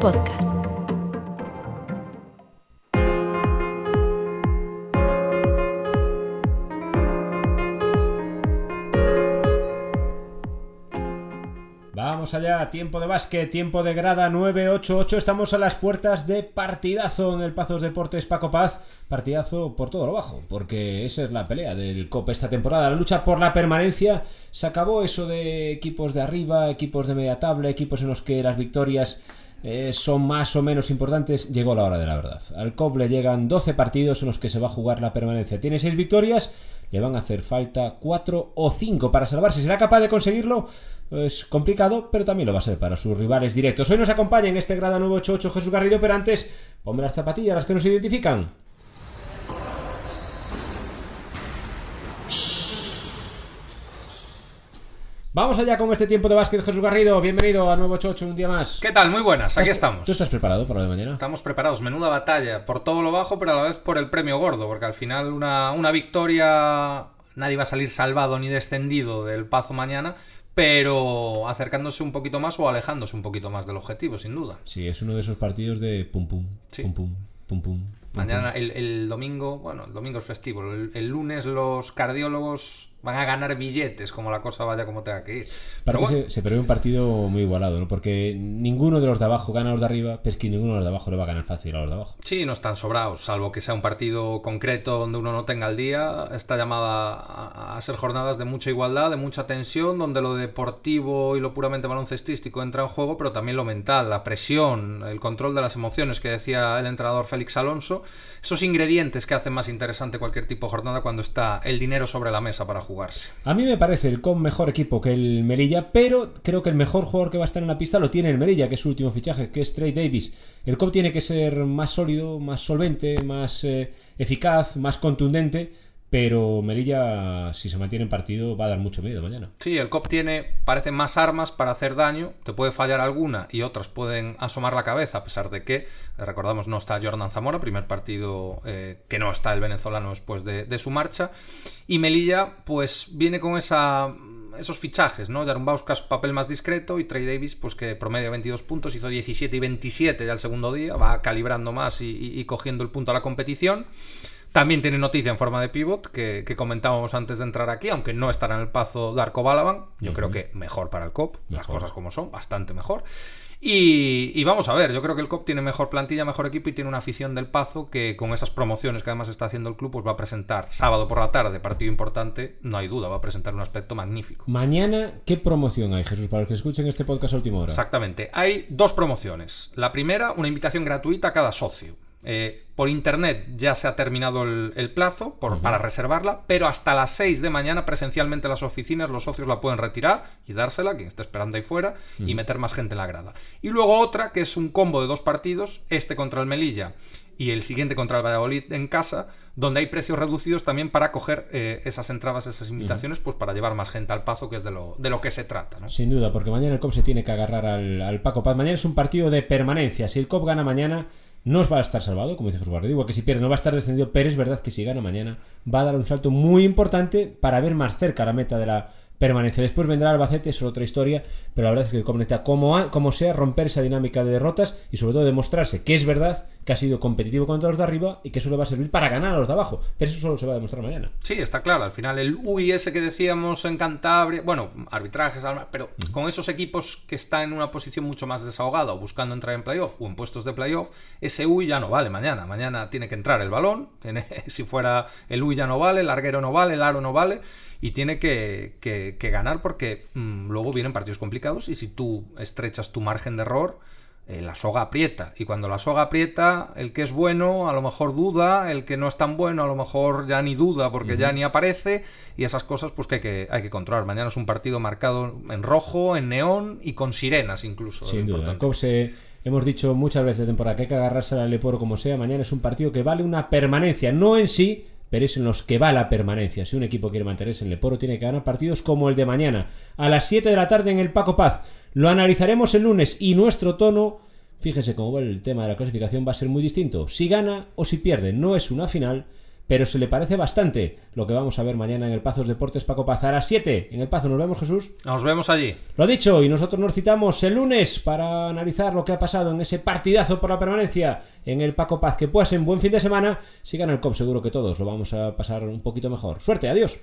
Podcast. Allá, tiempo de básquet, tiempo de grada 988. Estamos a las puertas de partidazo en el Pazos Deportes Paco Paz. Partidazo por todo lo bajo, porque esa es la pelea del COP esta temporada. La lucha por la permanencia. Se acabó eso de equipos de arriba, equipos de media tabla, equipos en los que las victorias eh, son más o menos importantes. Llegó la hora de la verdad. Al COP le llegan 12 partidos en los que se va a jugar la permanencia. Tiene 6 victorias le van a hacer falta 4 o 5 para salvarse. ¿Será capaz de conseguirlo? Es complicado, pero también lo va a ser para sus rivales directos. Hoy nos acompaña en este grado 988 Jesús Garrido, pero antes, ponme las zapatillas, las que nos identifican. Vamos allá con este tiempo de básquet, Jesús Garrido. Bienvenido a Nuevo Chocho un día más. ¿Qué tal? Muy buenas, aquí estamos. ¿Tú estás preparado para lo de mañana? Estamos preparados. Menuda batalla por todo lo bajo, pero a la vez por el premio gordo, porque al final una, una victoria nadie va a salir salvado ni descendido del Pazo mañana, pero acercándose un poquito más o alejándose un poquito más del objetivo, sin duda. Sí, es uno de esos partidos de pum pum, pum pum, pum pum. Mañana, el, el, domingo, bueno, el domingo es festivo. el lunes los cardiólogos van a ganar billetes como la cosa vaya como tenga que ir. Para que se, prevé un partido muy igualado, ¿no? Porque ninguno de los de abajo gana a los de arriba, pero es que ninguno de los de abajo le va a ganar fácil a los de abajo. Sí, no están sobrados, salvo que sea un partido concreto donde uno no tenga el día. Está llamada a, ser jornadas de mucha igualdad, de mucha tensión, donde lo deportivo y lo puramente baloncestístico entra en juego, pero también lo mental, la presión, el control de las emociones que decía el entrenador Félix Alonso. Esos ingredientes que hacen más interesante cualquier tipo de jornada cuando está el dinero sobre la mesa para jugar. A mí me parece el COM mejor equipo que el Melilla, pero creo que el mejor jugador que va a estar en la pista lo tiene el Melilla, que es su último fichaje, que es Trey Davis. El COM tiene que ser más sólido, más solvente, más eh, eficaz, más contundente pero Melilla, si se mantiene en partido, va a dar mucho miedo mañana. Sí, el COP tiene, parece más armas para hacer daño. Te puede fallar alguna y otras pueden asomar la cabeza, a pesar de que, recordamos, no está Jordan Zamora, primer partido eh, que no está el venezolano después de, su marcha. Y Melilla, pues viene con esos fichajes, ¿no? Jarumbauskas papel más discreto y Trey Davis, pues que promedio 22 puntos, hizo 17 y 27 ya el segundo día, va calibrando más y cogiendo el punto a la competición. También tiene noticia en forma de pivot que, comentábamos antes de entrar aquí, aunque no estará en el pazo Darko Balaban. Yo creo que mejor para el COP, las cosas como son, bastante mejor. Y, vamos a ver, yo creo que el COP tiene mejor plantilla, mejor equipo y tiene una afición del Pazo que con esas promociones que además está haciendo el club, pues va a presentar sábado por la tarde, partido importante, no hay duda, va a presentar un aspecto magnífico. Mañana, ¿qué promoción hay, Jesús, para los que escuchen este podcast a última hora? Exactamente, hay dos promociones. La primera, una invitación gratuita a cada socio. Eh, por internet ya se ha terminado el, plazo para reservarla, pero hasta las 6 de mañana presencialmente en las oficinas los socios la pueden retirar y dársela, quien está esperando ahí fuera, y meter más gente en la grada. Y luego otra, que es un combo de dos partidos, este contra el Melilla y el siguiente contra el Valladolid en casa, donde hay precios reducidos también para coger eh, esas entradas, esas invitaciones, pues para llevar más gente al Pazo, que es de lo, de lo que se trata. Sin duda, porque mañana el COP se tiene que agarrar al, al Paco Paz. Mañana es un partido de permanencia. Si el COP gana mañana no os va a estar salvado, como dice Jesús Guardia. Igual que si pierde no va a estar descendido, pero es verdad que si gana mañana va a dar un salto muy importante para ver más cerca la meta de la permanencia. Después vendrá Albacete, es otra historia, pero la verdad es que el necesita, como, como sea, romper esa dinámica de derrotas y sobre todo demostrarse que es verdad que ha sido competitivo contra los de arriba y que eso le va a servir para ganar a los de abajo. Pero eso solo se va a demostrar mañana. Sí, está claro. Al final, el UIS que decíamos en Cantabria, bueno, arbitrajes, pero con esos equipos que están en una posición mucho más desahogada o buscando entrar en playoff o en puestos de playoff, ese UI ya no vale mañana. Mañana tiene que entrar el balón. Tiene, si fuera el UI ya no vale, el larguero no vale, el aro no vale y tiene que, que, ganar porque mm, luego vienen partidos complicados y si tú estrechas tu margen de error, eh, la soga aprieta. Y cuando la soga aprieta, el que es bueno a lo mejor duda, el que no es tan bueno a lo mejor ya ni duda porque ya ni aparece y esas cosas pues que hay, que hay que controlar. Mañana es un partido marcado en rojo, en neón y con sirenas incluso. Sin duda. hemos dicho muchas veces de temporada que hay que agarrarse al Leporo como sea. Mañana es un partido que vale una permanencia, no en sí, pero es en los que va la permanencia. Si un equipo quiere mantenerse en el Leporo, tiene que ganar partidos como el de mañana, a las 7 de la tarde en el Paco Paz. Lo analizaremos el lunes y nuestro tono, fíjense cómo va el tema de la clasificación, va a ser muy distinto. Si gana o si pierde, no es una final, pero se le parece bastante lo que vamos a ver mañana en el Pazos Deportes Paco Paz a las 7 en el Pazo. Nos vemos, Jesús. Nos vemos allí. Lo dicho, y nosotros nos citamos el lunes para analizar lo que ha pasado en ese partidazo por la permanencia en el Paco Paz. Que en buen fin de semana. Sigan el COP, seguro que todos lo vamos a pasar un poquito mejor. Suerte, adiós.